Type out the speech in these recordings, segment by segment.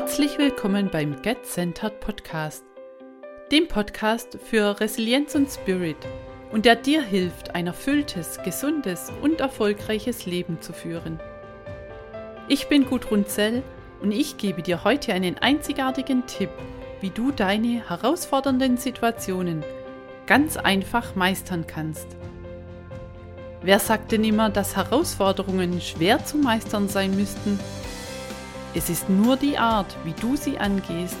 Herzlich willkommen beim Get Centered Podcast, dem Podcast für Resilienz und Spirit und der dir hilft, ein erfülltes, gesundes und erfolgreiches Leben zu führen. Ich bin Gudrun Zell und ich gebe dir heute einen einzigartigen Tipp, wie du deine herausfordernden Situationen ganz einfach meistern kannst. Wer sagt denn immer, dass Herausforderungen schwer zu meistern sein müssten? Es ist nur die Art, wie du sie angehst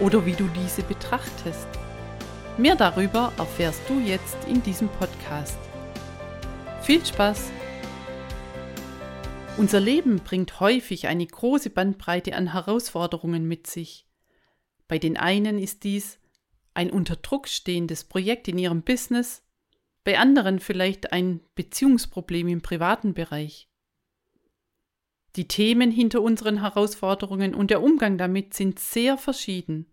oder wie du diese betrachtest. Mehr darüber erfährst du jetzt in diesem Podcast. Viel Spaß! Unser Leben bringt häufig eine große Bandbreite an Herausforderungen mit sich. Bei den einen ist dies ein unter Druck stehendes Projekt in ihrem Business, bei anderen vielleicht ein Beziehungsproblem im privaten Bereich. Die Themen hinter unseren Herausforderungen und der Umgang damit sind sehr verschieden.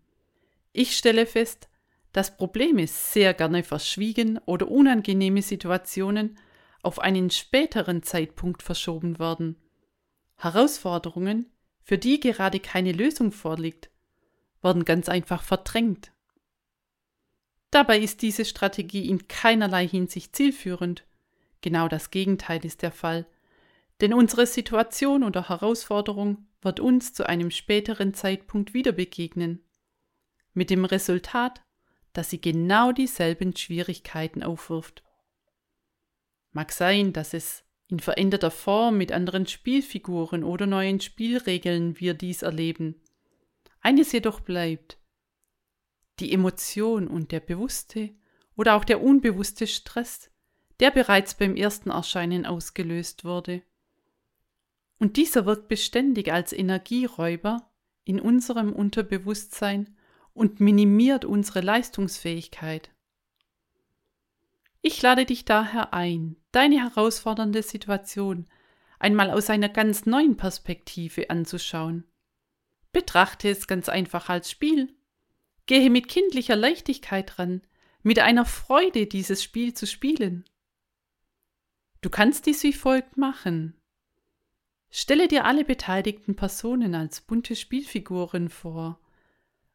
Ich stelle fest, dass Probleme sehr gerne verschwiegen oder unangenehme Situationen auf einen späteren Zeitpunkt verschoben werden. Herausforderungen, für die gerade keine Lösung vorliegt, werden ganz einfach verdrängt. Dabei ist diese Strategie in keinerlei Hinsicht zielführend. Genau das Gegenteil ist der Fall. Denn unsere Situation oder Herausforderung wird uns zu einem späteren Zeitpunkt wieder begegnen. Mit dem Resultat, dass sie genau dieselben Schwierigkeiten aufwirft. Mag sein, dass es in veränderter Form mit anderen Spielfiguren oder neuen Spielregeln wir dies erleben. Eines jedoch bleibt. Die Emotion und der bewusste oder auch der unbewusste Stress, der bereits beim ersten Erscheinen ausgelöst wurde. Und dieser wirkt beständig als Energieräuber in unserem Unterbewusstsein und minimiert unsere Leistungsfähigkeit. Ich lade dich daher ein, deine herausfordernde Situation einmal aus einer ganz neuen Perspektive anzuschauen. Betrachte es ganz einfach als Spiel. Gehe mit kindlicher Leichtigkeit ran, mit einer Freude, dieses Spiel zu spielen. Du kannst dies wie folgt machen. Stelle dir alle beteiligten Personen als bunte Spielfiguren vor.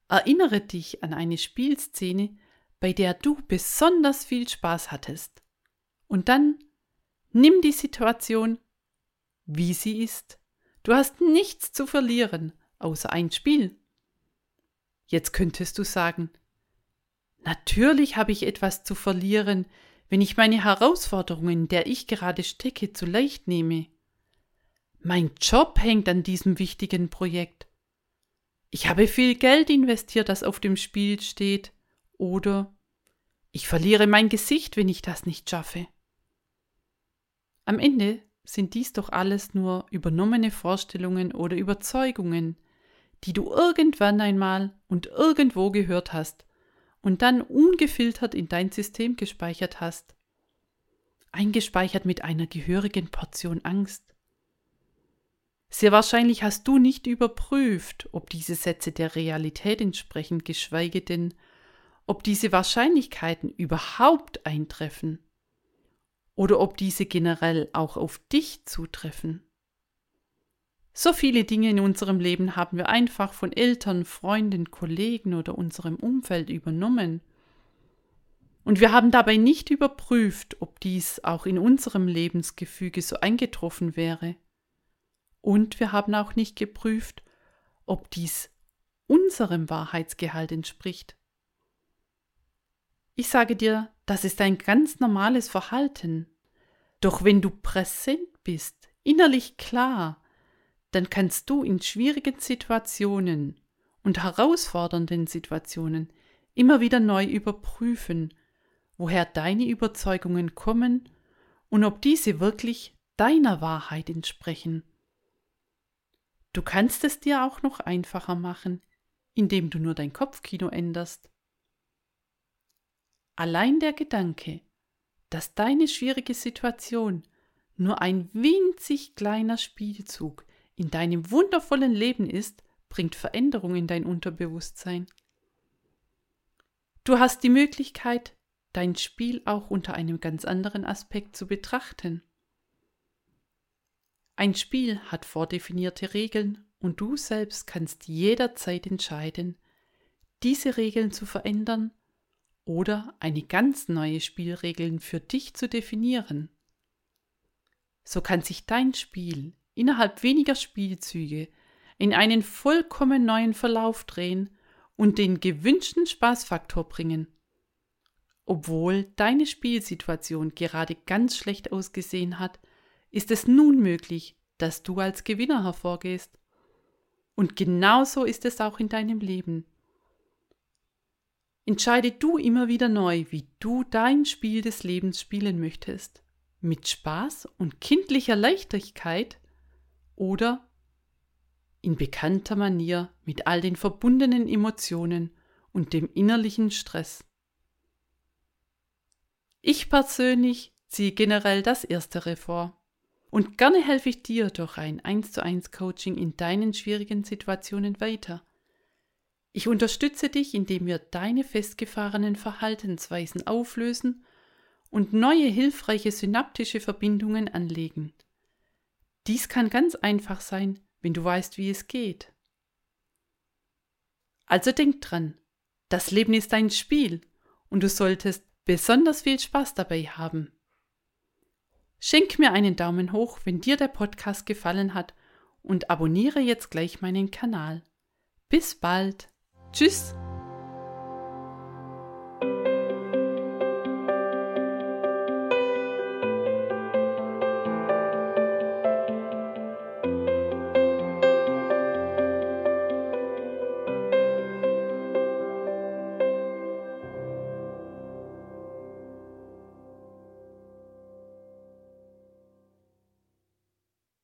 Erinnere dich an eine Spielszene, bei der du besonders viel Spaß hattest. Und dann nimm die Situation, wie sie ist. Du hast nichts zu verlieren, außer ein Spiel. Jetzt könntest du sagen, natürlich habe ich etwas zu verlieren, wenn ich meine Herausforderungen, in der ich gerade stecke, zu leicht nehme. Mein Job hängt an diesem wichtigen Projekt. Ich habe viel Geld investiert, das auf dem Spiel steht. Oder ich verliere mein Gesicht, wenn ich das nicht schaffe. Am Ende sind dies doch alles nur übernommene Vorstellungen oder Überzeugungen, die du irgendwann einmal und irgendwo gehört hast und dann ungefiltert in dein System gespeichert hast. Eingespeichert mit einer gehörigen Portion Angst. Sehr wahrscheinlich hast du nicht überprüft, ob diese Sätze der Realität entsprechen, geschweige denn, ob diese Wahrscheinlichkeiten überhaupt eintreffen oder ob diese generell auch auf dich zutreffen. So viele Dinge in unserem Leben haben wir einfach von Eltern, Freunden, Kollegen oder unserem Umfeld übernommen. Und wir haben dabei nicht überprüft, ob dies auch in unserem Lebensgefüge so eingetroffen wäre. Und wir haben auch nicht geprüft, ob dies unserem Wahrheitsgehalt entspricht. Ich sage dir, das ist ein ganz normales Verhalten. Doch wenn du präsent bist, innerlich klar, dann kannst du in schwierigen Situationen und herausfordernden Situationen immer wieder neu überprüfen, woher deine Überzeugungen kommen und ob diese wirklich deiner Wahrheit entsprechen. Du kannst es dir auch noch einfacher machen, indem du nur dein Kopfkino änderst. Allein der Gedanke, dass deine schwierige Situation nur ein winzig kleiner Spielzug in deinem wundervollen Leben ist, bringt Veränderung in dein Unterbewusstsein. Du hast die Möglichkeit, dein Spiel auch unter einem ganz anderen Aspekt zu betrachten. Ein Spiel hat vordefinierte Regeln und du selbst kannst jederzeit entscheiden, diese Regeln zu verändern oder eine ganz neue Spielregeln für dich zu definieren. So kann sich dein Spiel innerhalb weniger Spielzüge in einen vollkommen neuen Verlauf drehen und den gewünschten Spaßfaktor bringen. Obwohl deine Spielsituation gerade ganz schlecht ausgesehen hat, ist es nun möglich, dass du als Gewinner hervorgehst. Und genauso ist es auch in deinem Leben. Entscheide du immer wieder neu, wie du dein Spiel des Lebens spielen möchtest. Mit Spaß und kindlicher Leichtigkeit oder in bekannter Manier mit all den verbundenen Emotionen und dem innerlichen Stress. Ich persönlich ziehe generell das Erstere vor. Und gerne helfe ich dir durch ein 1 zu 1 Coaching in deinen schwierigen Situationen weiter. Ich unterstütze dich, indem wir deine festgefahrenen Verhaltensweisen auflösen und neue hilfreiche synaptische Verbindungen anlegen. Dies kann ganz einfach sein, wenn du weißt, wie es geht. Also denk dran, das Leben ist ein Spiel und du solltest besonders viel Spaß dabei haben. Schenk mir einen Daumen hoch, wenn dir der Podcast gefallen hat und abonniere jetzt gleich meinen Kanal. Bis bald. Tschüss.